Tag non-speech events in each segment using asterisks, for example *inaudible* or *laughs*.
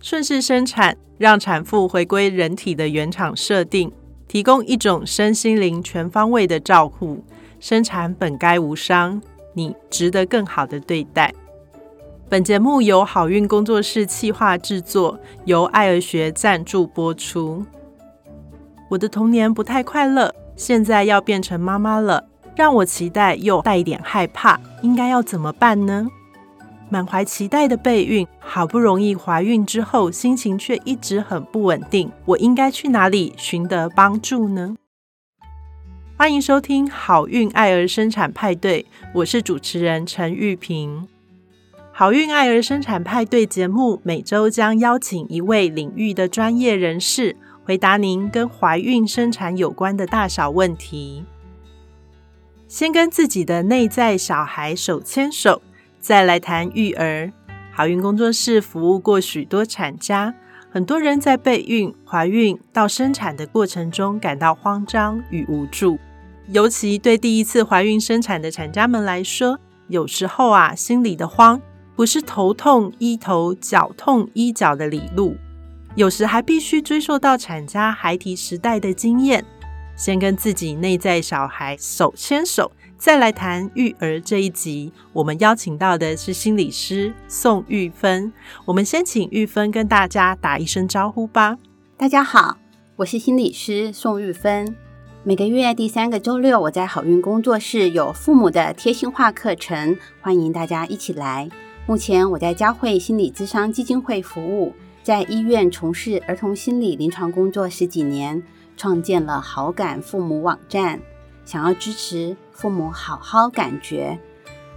顺势生产，让产妇回归人体的原厂设定，提供一种身心灵全方位的照护。生产本该无伤，你值得更好的对待。本节目由好运工作室企划制作，由爱儿学赞助播出。我的童年不太快乐，现在要变成妈妈了，让我期待又带一点害怕，应该要怎么办呢？满怀期待的备孕，好不容易怀孕之后，心情却一直很不稳定。我应该去哪里寻得帮助呢？欢迎收听好运爱儿生产派对，我是主持人陈玉萍。好运爱儿生产派对节目每周将邀请一位领域的专业人士，回答您跟怀孕生产有关的大小问题。先跟自己的内在小孩手牵手。再来谈育儿，好运工作室服务过许多产家，很多人在备孕、怀孕到生产的过程中感到慌张与无助，尤其对第一次怀孕生产的产家们来说，有时候啊，心里的慌不是头痛医头、脚痛医脚的理路，有时还必须追溯到产家孩提时代的经验，先跟自己内在小孩手牵手。再来谈育儿这一集，我们邀请到的是心理师宋玉芬。我们先请玉芬跟大家打一声招呼吧。大家好，我是心理师宋玉芬。每个月第三个周六，我在好运工作室有父母的贴心话课程，欢迎大家一起来。目前我在佳慧心理咨商基金会服务，在医院从事儿童心理临床工作十几年，创建了好感父母网站。想要支持父母好好感觉，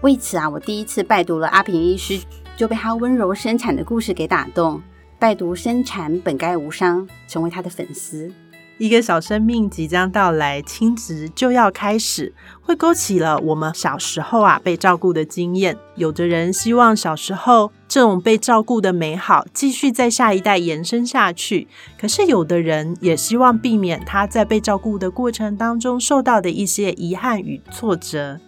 为此啊，我第一次拜读了阿平医师，就被他温柔生产的故事给打动。拜读生产本该无伤，成为他的粉丝。一个小生命即将到来，亲子就要开始，会勾起了我们小时候啊被照顾的经验。有的人希望小时候这种被照顾的美好继续在下一代延伸下去，可是有的人也希望避免他在被照顾的过程当中受到的一些遗憾与挫折。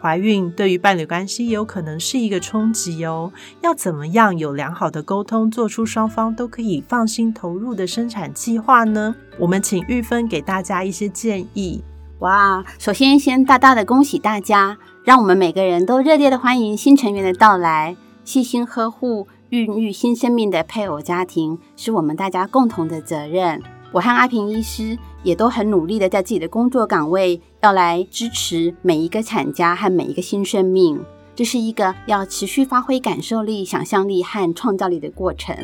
怀孕对于伴侣关系有可能是一个冲击哦，要怎么样有良好的沟通，做出双方都可以放心投入的生产计划呢？我们请玉芬给大家一些建议。哇，首先先大大的恭喜大家，让我们每个人都热烈的欢迎新成员的到来，细心呵护孕育新生命的配偶家庭，是我们大家共同的责任。我和阿平医师也都很努力的在自己的工作岗位，要来支持每一个产家和每一个新生命。这是一个要持续发挥感受力、想象力和创造力的过程。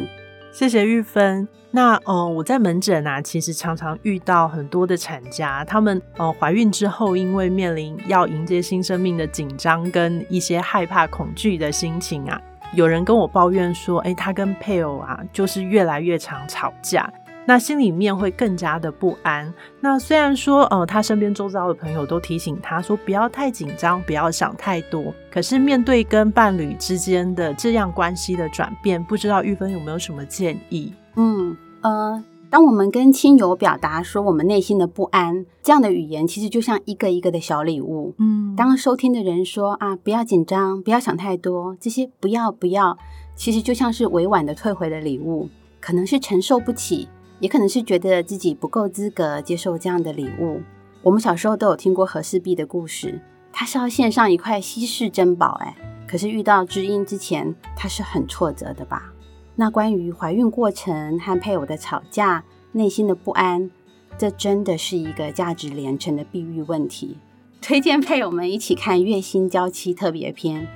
谢谢玉芬。那呃，我在门诊啊，其实常常遇到很多的产家，他们呃怀孕之后，因为面临要迎接新生命的紧张跟一些害怕、恐惧的心情啊，有人跟我抱怨说，哎，他跟配偶啊，就是越来越常吵架。那心里面会更加的不安。那虽然说，呃，他身边周遭的朋友都提醒他说不要太紧张，不要想太多。可是面对跟伴侣之间的这样关系的转变，不知道玉芬有没有什么建议？嗯，呃，当我们跟亲友表达说我们内心的不安，这样的语言其实就像一个一个的小礼物。嗯，当收听的人说啊，不要紧张，不要想太多，这些不要不要，其实就像是委婉的退回的礼物，可能是承受不起。也可能是觉得自己不够资格接受这样的礼物。我们小时候都有听过和氏璧的故事，他是要献上一块稀世珍宝，哎，可是遇到知音之前，他是很挫折的吧？那关于怀孕过程和配偶的吵架，内心的不安，这真的是一个价值连城的避孕问题。推荐配偶们一起看《月薪娇妻》特别篇。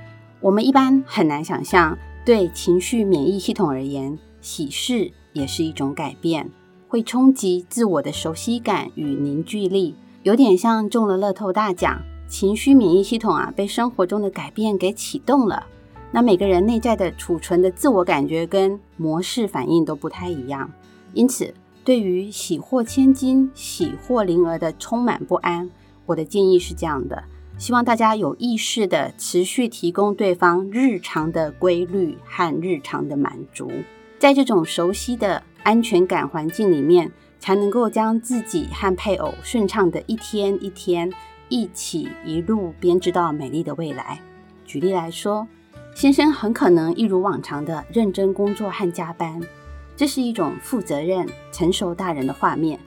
我们一般很难想象，对情绪免疫系统而言，喜事。也是一种改变，会冲击自我的熟悉感与凝聚力，有点像中了乐透大奖，情绪免疫系统啊被生活中的改变给启动了。那每个人内在的储存的自我感觉跟模式反应都不太一样，因此对于喜获千金、喜获麟儿的充满不安，我的建议是这样的：希望大家有意识的持续提供对方日常的规律和日常的满足。在这种熟悉的安全感环境里面，才能够将自己和配偶顺畅的一天一天一起一路编织到美丽的未来。举例来说，先生很可能一如往常的认真工作和加班，这是一种负责任、成熟大人的画面。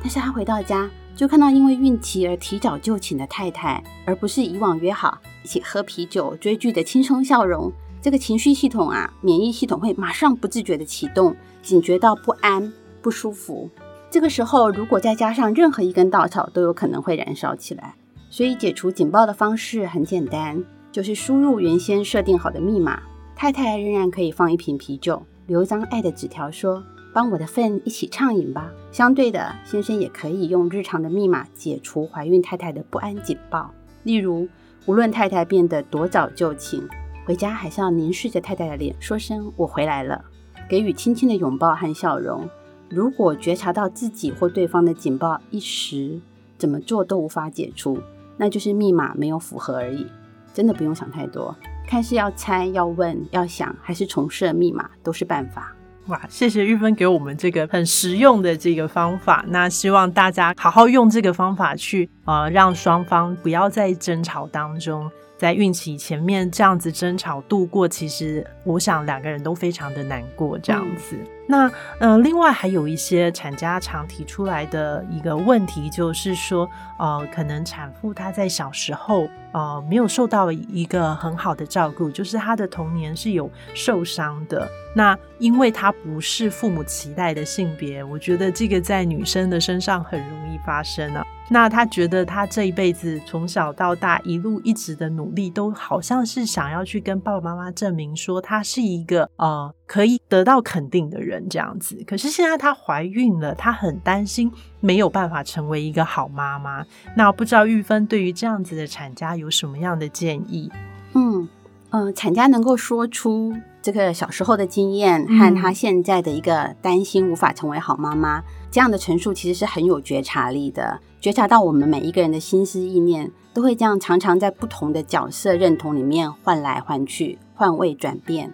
但是他回到家，就看到因为孕期而提早就寝的太太，而不是以往约好一起喝啤酒、追剧的轻松笑容。这个情绪系统啊，免疫系统会马上不自觉的启动，警觉到不安、不舒服。这个时候，如果再加上任何一根稻草，都有可能会燃烧起来。所以解除警报的方式很简单，就是输入原先设定好的密码。太太仍然可以放一瓶啤酒，留一张爱的纸条，说：“帮我的份一起畅饮吧。”相对的，先生也可以用日常的密码解除怀孕太太的不安警报。例如，无论太太变得多早就寝。回家还是要凝视着太太的脸，说声“我回来了”，给予轻轻的拥抱和笑容。如果觉察到自己或对方的警报一时怎么做都无法解除，那就是密码没有符合而已。真的不用想太多，看是要猜、要问、要想，还是重设密码，都是办法。哇，谢谢玉芬给我们这个很实用的这个方法。那希望大家好好用这个方法去呃，让双方不要在争吵当中。在孕期前面这样子争吵度过，其实我想两个人都非常的难过这样子。那呃，另外还有一些产家常提出来的一个问题，就是说呃，可能产妇她在小时候呃没有受到一个很好的照顾，就是她的童年是有受伤的。那因为她不是父母期待的性别，我觉得这个在女生的身上很容易发生啊。那他觉得他这一辈子从小到大一路一直的努力，都好像是想要去跟爸爸妈妈证明说他是一个呃可以得到肯定的人这样子。可是现在她怀孕了，她很担心没有办法成为一个好妈妈。那不知道玉芬对于这样子的产家有什么样的建议？嗯嗯，产家能够说出这个小时候的经验和她现在的一个担心无法成为好妈妈。这样的陈述其实是很有觉察力的，觉察到我们每一个人的心思意念都会这样，常常在不同的角色认同里面换来换去、换位转变。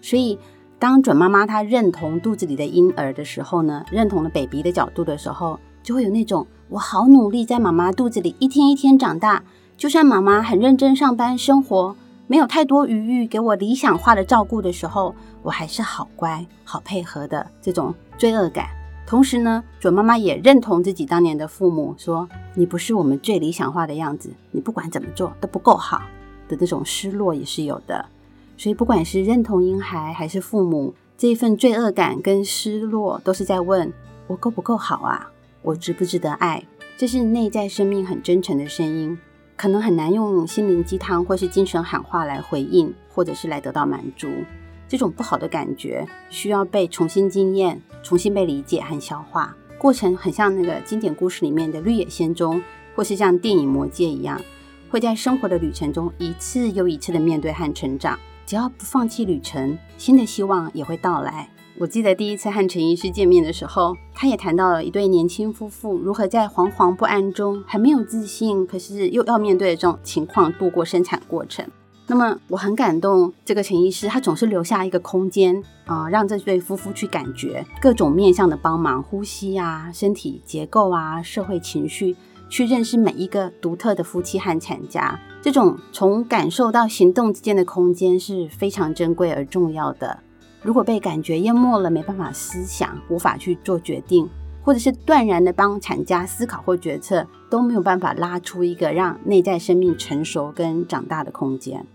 所以，当准妈妈她认同肚子里的婴儿的时候呢，认同了 baby 的角度的时候，就会有那种我好努力在妈妈肚子里一天一天长大，就算妈妈很认真上班生活，没有太多余裕给我理想化的照顾的时候，我还是好乖、好配合的这种罪恶感。同时呢，准妈妈也认同自己当年的父母说：“你不是我们最理想化的样子，你不管怎么做都不够好。”的这种失落也是有的。所以，不管是认同婴孩还是父母，这一份罪恶感跟失落，都是在问我够不够好啊？我值不值得爱？这是内在生命很真诚的声音，可能很难用心灵鸡汤或是精神喊话来回应，或者是来得到满足。这种不好的感觉需要被重新经验、重新被理解和消化，过程很像那个经典故事里面的绿野仙踪，或是像电影《魔戒》一样，会在生活的旅程中一次又一次的面对和成长。只要不放弃旅程，新的希望也会到来。我记得第一次和陈医师见面的时候，他也谈到了一对年轻夫妇如何在惶惶不安中，很没有自信，可是又要面对的这种情况度过生产过程。那么我很感动，这个陈医师他总是留下一个空间啊，让这对夫妇去感觉各种面向的帮忙，呼吸啊、身体结构啊、社会情绪，去认识每一个独特的夫妻和产家。这种从感受到行动之间的空间是非常珍贵而重要的。如果被感觉淹没了，没办法思想，无法去做决定，或者是断然的帮产家思考或决策，都没有办法拉出一个让内在生命成熟跟长大的空间。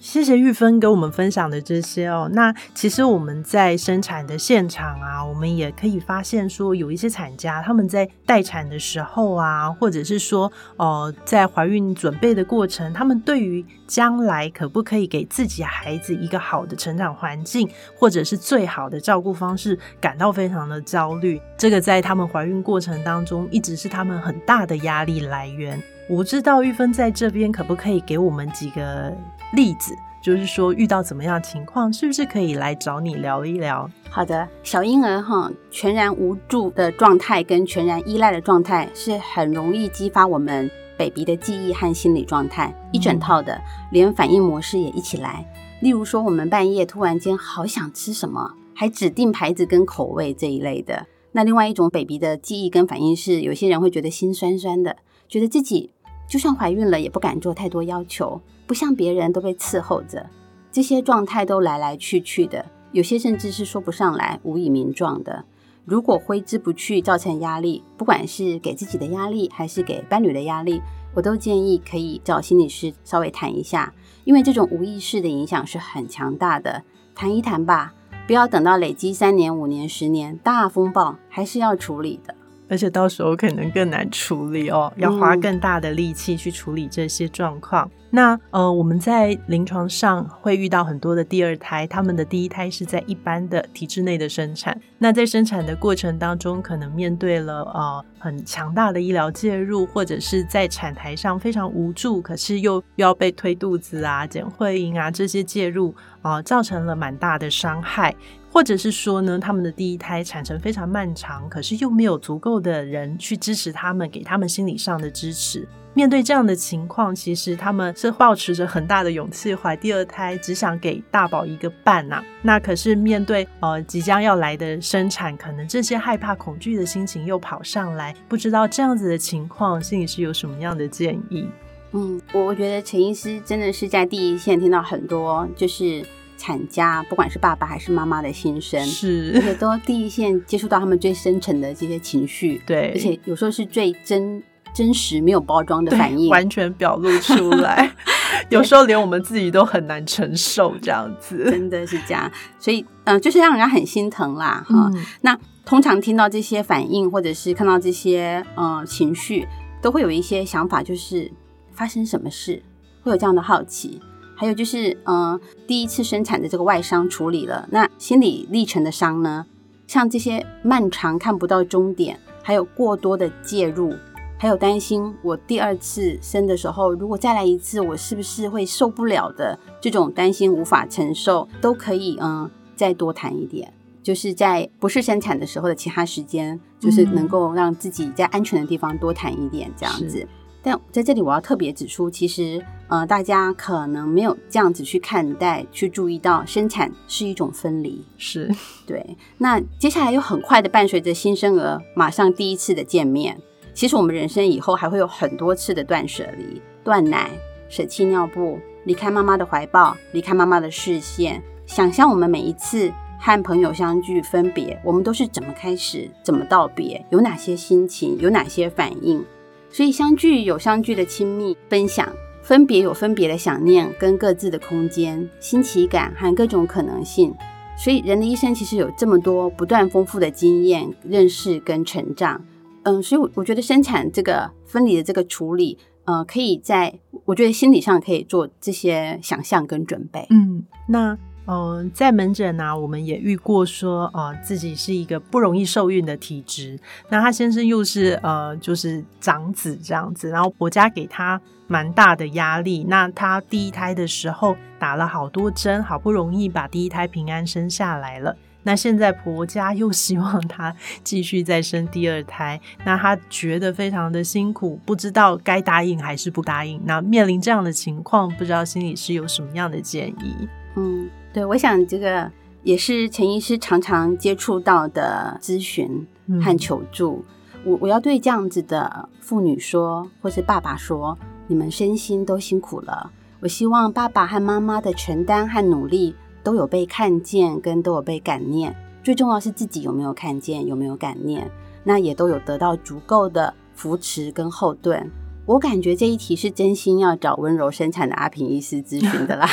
谢谢玉芬给我们分享的这些哦。那其实我们在生产的现场啊，我们也可以发现说，有一些产家他们在待产的时候啊，或者是说，呃，在怀孕准备的过程，他们对于将来可不可以给自己孩子一个好的成长环境，或者是最好的照顾方式，感到非常的焦虑。这个在他们怀孕过程当中，一直是他们很大的压力来源。我不知道玉芬在这边可不可以给我们几个。例子就是说，遇到怎么样情况，是不是可以来找你聊一聊？好的，小婴儿哈，全然无助的状态跟全然依赖的状态，是很容易激发我们 baby 的记忆和心理状态，一整套的，连反应模式也一起来。例如说，我们半夜突然间好想吃什么，还指定牌子跟口味这一类的。那另外一种 baby 的记忆跟反应是，有些人会觉得心酸酸的，觉得自己就算怀孕了，也不敢做太多要求。不像别人都被伺候着，这些状态都来来去去的，有些甚至是说不上来，无以名状的。如果挥之不去，造成压力，不管是给自己的压力，还是给伴侣的压力，我都建议可以找心理师稍微谈一下，因为这种无意识的影响是很强大的。谈一谈吧，不要等到累积三年、五年、十年，大风暴还是要处理的。而且到时候可能更难处理哦，要花更大的力气去处理这些状况。那呃，我们在临床上会遇到很多的第二胎，他们的第一胎是在一般的体制内的生产。那在生产的过程当中，可能面对了呃很强大的医疗介入，或者是在产台上非常无助，可是又又要被推肚子啊、剪会阴啊这些介入啊，造成了蛮大的伤害。或者是说呢，他们的第一胎产程非常漫长，可是又没有足够的人去支持他们，给他们心理上的支持。面对这样的情况，其实他们是抱持着很大的勇气怀第二胎，只想给大宝一个伴呐。那可是面对呃即将要来的生产，可能这些害怕、恐惧的心情又跑上来，不知道这样子的情况，心理师有什么样的建议？嗯，我我觉得陈医师真的是在第一线听到很多，就是。产家不管是爸爸还是妈妈的心声，是。而且都第一线接触到他们最深沉的这些情绪，对，而且有时候是最真真实没有包装的反应，完全表露出来，*laughs* *laughs* 有时候连我们自己都很难承受这样子，*laughs* 真的是这样，所以嗯，就是让人家很心疼啦哈。那通常听到这些反应或者是看到这些呃情绪，都会有一些想法，就是发生什么事，会有这样的好奇。还有就是，嗯，第一次生产的这个外伤处理了，那心理历程的伤呢？像这些漫长看不到终点，还有过多的介入，还有担心我第二次生的时候，如果再来一次，我是不是会受不了的？这种担心无法承受，都可以，嗯，再多谈一点，就是在不是生产的时候的其他时间，就是能够让自己在安全的地方多谈一点，这样子。但在这里，我要特别指出，其实，呃，大家可能没有这样子去看待、去注意到，生产是一种分离，是对。那接下来又很快的伴随着新生儿马上第一次的见面，其实我们人生以后还会有很多次的断舍离、断奶、舍弃尿布、离开妈妈的怀抱、离开妈妈的视线。想象我们每一次和朋友相聚、分别，我们都是怎么开始、怎么道别，有哪些心情，有哪些反应。所以相聚有相聚的亲密分享，分别有分别的想念跟各自的空间、新奇感和各种可能性。所以人的一生其实有这么多不断丰富的经验、认识跟成长。嗯，所以我我觉得生产这个分离的这个处理，呃，可以在我觉得心理上可以做这些想象跟准备。嗯，那。嗯，在门诊呢，我们也遇过说，呃，自己是一个不容易受孕的体质。那他先生又是呃，就是长子这样子，然后婆家给他蛮大的压力。那他第一胎的时候打了好多针，好不容易把第一胎平安生下来了。那现在婆家又希望他 *laughs* 继续再生第二胎，那他觉得非常的辛苦，不知道该答应还是不答应。那面临这样的情况，不知道心理师有什么样的建议？嗯。对，我想这个也是陈医师常常接触到的咨询和求助。我我要对这样子的妇女说，或是爸爸说，你们身心都辛苦了。我希望爸爸和妈妈的承担和努力都有被看见，跟都有被感念。最重要是自己有没有看见，有没有感念，那也都有得到足够的扶持跟后盾。我感觉这一题是真心要找温柔生产的阿平医师咨询的啦。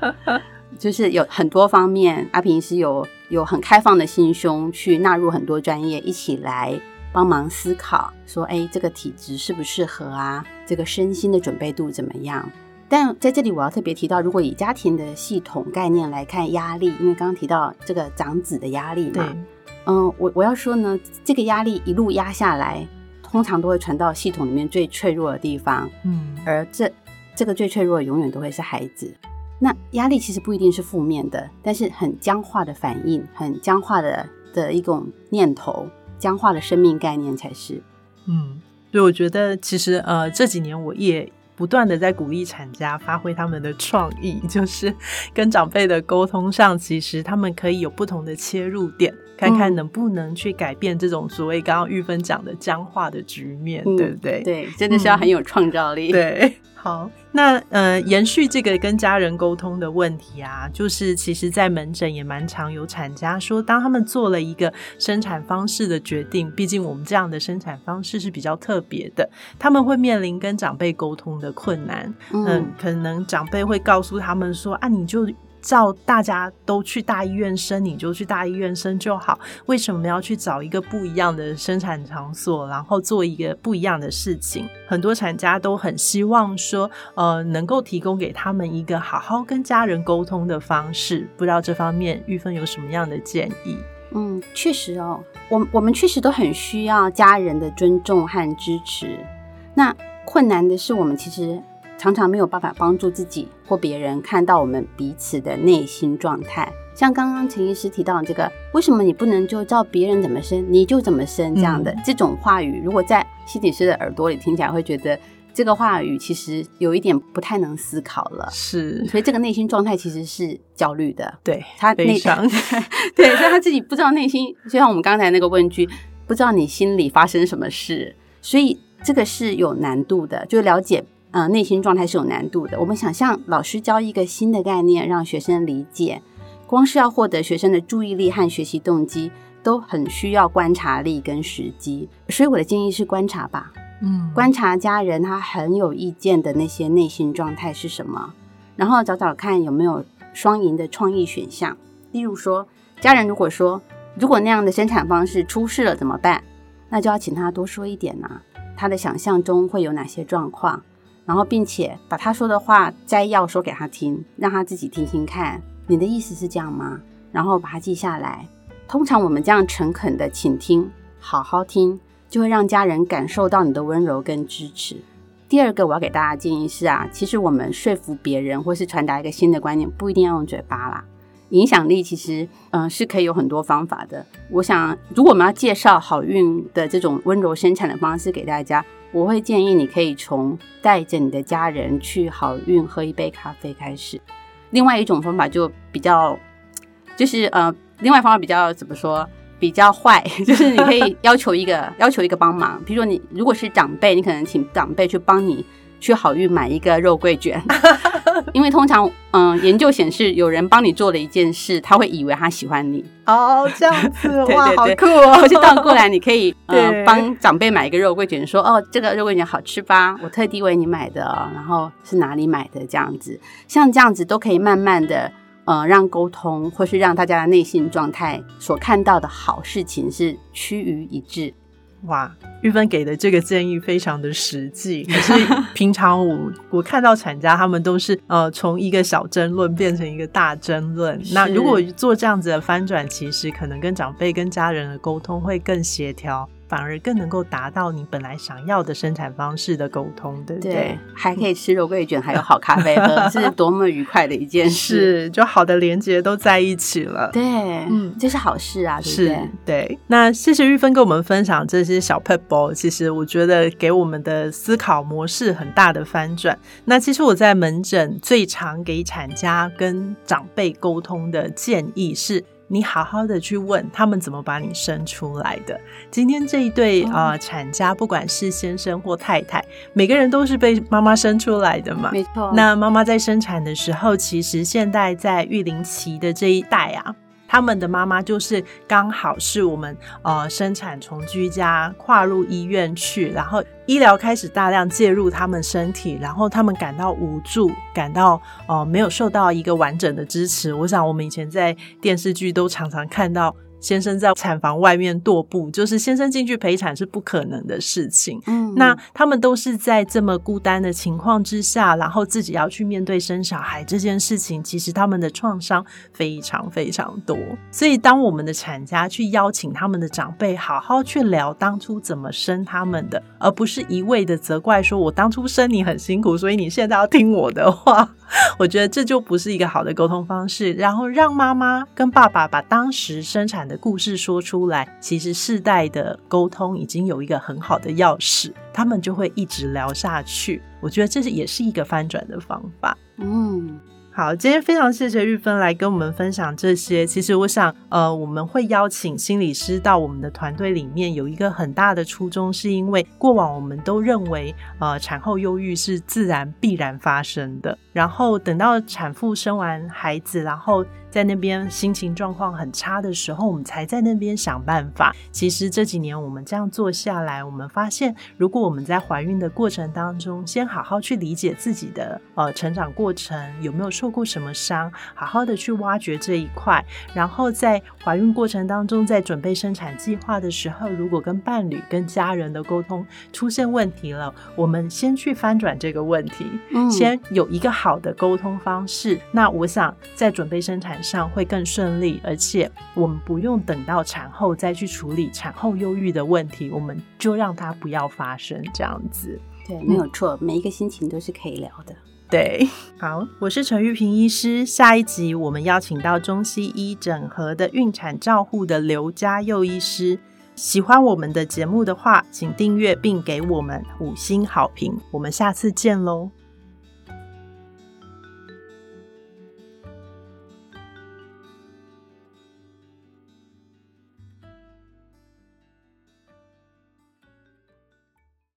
*laughs* 就是有很多方面，阿平是有有很开放的心胸去纳入很多专业一起来帮忙思考，说哎，这个体质适不适合啊？这个身心的准备度怎么样？但在这里我要特别提到，如果以家庭的系统概念来看压力，因为刚刚提到这个长子的压力嘛，嗯，我我要说呢，这个压力一路压下来，通常都会传到系统里面最脆弱的地方，嗯，而这这个最脆弱的永远都会是孩子。那压力其实不一定是负面的，但是很僵化的反应，很僵化的的一种念头，僵化的生命概念才是。嗯，所以我觉得其实呃这几年我也不断的在鼓励产家发挥他们的创意，*laughs* 就是跟长辈的沟通上，其实他们可以有不同的切入点，看看能不能去改变这种所谓刚刚玉芬讲的僵化的局面，对不对？对，真的是要很有创造力。对。好，那呃，延续这个跟家人沟通的问题啊，就是其实，在门诊也蛮常有产家说，当他们做了一个生产方式的决定，毕竟我们这样的生产方式是比较特别的，他们会面临跟长辈沟通的困难。嗯，可能长辈会告诉他们说啊，你就。照大家都去大医院生，你就去大医院生就好。为什么要去找一个不一样的生产场所，然后做一个不一样的事情？很多产家都很希望说，呃，能够提供给他们一个好好跟家人沟通的方式。不知道这方面玉芬有什么样的建议？嗯，确实哦，我我们确实都很需要家人的尊重和支持。那困难的是，我们其实。常常没有办法帮助自己或别人看到我们彼此的内心状态。像刚刚陈医师提到的这个，为什么你不能就照别人怎么生你就怎么生这样的这种话语，如果在心理师的耳朵里听起来，会觉得这个话语其实有一点不太能思考了。是，所以这个内心状态其实是焦虑的。对他内伤，*laughs* 对，所以他自己不知道内心，就像我们刚才那个问句，不知道你心里发生什么事，所以这个是有难度的，就了解。呃，内心状态是有难度的。我们想象老师教一个新的概念，让学生理解，光是要获得学生的注意力和学习动机，都很需要观察力跟时机。所以我的建议是观察吧，嗯，观察家人他很有意见的那些内心状态是什么，然后找找看有没有双赢的创意选项。例如说，家人如果说如果那样的生产方式出事了怎么办，那就要请他多说一点呐，他的想象中会有哪些状况。然后，并且把他说的话摘要说给他听，让他自己听听看。你的意思是这样吗？然后把它记下来。通常我们这样诚恳的倾听，好好听，就会让家人感受到你的温柔跟支持。第二个，我要给大家建议是啊，其实我们说服别人或是传达一个新的观念，不一定要用嘴巴啦。影响力其实，嗯，是可以有很多方法的。我想，如果我们要介绍好运的这种温柔生产的方式给大家。我会建议你可以从带着你的家人去好运喝一杯咖啡开始。另外一种方法就比较，就是呃，另外方法比较怎么说？比较坏，*laughs* 就是你可以要求一个 *laughs* 要求一个帮忙，比如说你如果是长辈，你可能请长辈去帮你。去好运买一个肉桂卷，*laughs* *laughs* 因为通常，嗯，研究显示，有人帮你做了一件事，他会以为他喜欢你。哦，这样子 *laughs* 哇，好酷哦！或者倒过来，你可以呃 *laughs* 帮长辈买一个肉桂卷，说哦，这个肉桂卷好吃吧？我特地为你买的，然后是哪里买的？这样子，像这样子都可以慢慢的，呃，让沟通或是让大家的内心状态所看到的好事情是趋于一致。哇，玉芬给的这个建议非常的实际。*laughs* 可是平常我我看到产家他们都是呃从一个小争论变成一个大争论。那如果做这样子的翻转，其实可能跟长辈跟家人的沟通会更协调。反而更能够达到你本来想要的生产方式的沟通，对不对？还可以吃肉桂卷，还有好咖啡喝，这 *laughs* 是多么愉快的一件事！就好的连接都在一起了。对，嗯，这是好事啊，是，对。那谢谢玉芬跟我们分享这些小 pebble，其实我觉得给我们的思考模式很大的翻转。那其实我在门诊最常给产家跟长辈沟通的建议是。你好好的去问他们怎么把你生出来的。今天这一对啊产家，不管是先生或太太，每个人都是被妈妈生出来的嘛。没错。那妈妈在生产的时候，其实现在在育龄期的这一代啊。他们的妈妈就是刚好是我们呃生产从居家跨入医院去，然后医疗开始大量介入他们身体，然后他们感到无助，感到呃没有受到一个完整的支持。我想我们以前在电视剧都常常看到。先生在产房外面踱步，就是先生进去陪产是不可能的事情。嗯，那他们都是在这么孤单的情况之下，然后自己要去面对生小孩这件事情，其实他们的创伤非常非常多。所以，当我们的产家去邀请他们的长辈，好好去聊当初怎么生他们的，而不是一味的责怪说“我当初生你很辛苦，所以你现在要听我的话”，*laughs* 我觉得这就不是一个好的沟通方式。然后让妈妈跟爸爸把当时生产。的故事说出来，其实世代的沟通已经有一个很好的钥匙，他们就会一直聊下去。我觉得这是也是一个翻转的方法。嗯，好，今天非常谢谢玉芬来跟我们分享这些。其实我想，呃，我们会邀请心理师到我们的团队里面，有一个很大的初衷，是因为过往我们都认为，呃，产后忧郁是自然必然发生的。然后等到产妇生完孩子，然后。在那边心情状况很差的时候，我们才在那边想办法。其实这几年我们这样做下来，我们发现，如果我们在怀孕的过程当中，先好好去理解自己的呃成长过程，有没有受过什么伤，好好的去挖掘这一块，然后在怀孕过程当中，在准备生产计划的时候，如果跟伴侣、跟家人的沟通出现问题了，我们先去翻转这个问题，先有一个好的沟通方式。那我想在准备生产。上会更顺利，而且我们不用等到产后再去处理产后忧郁的问题，我们就让它不要发生，这样子。对，没有错，每一个心情都是可以聊的。对，好，我是陈玉平医师。下一集我们邀请到中西医整合的孕产照护的刘家佑医师。喜欢我们的节目的话，请订阅并给我们五星好评。我们下次见喽。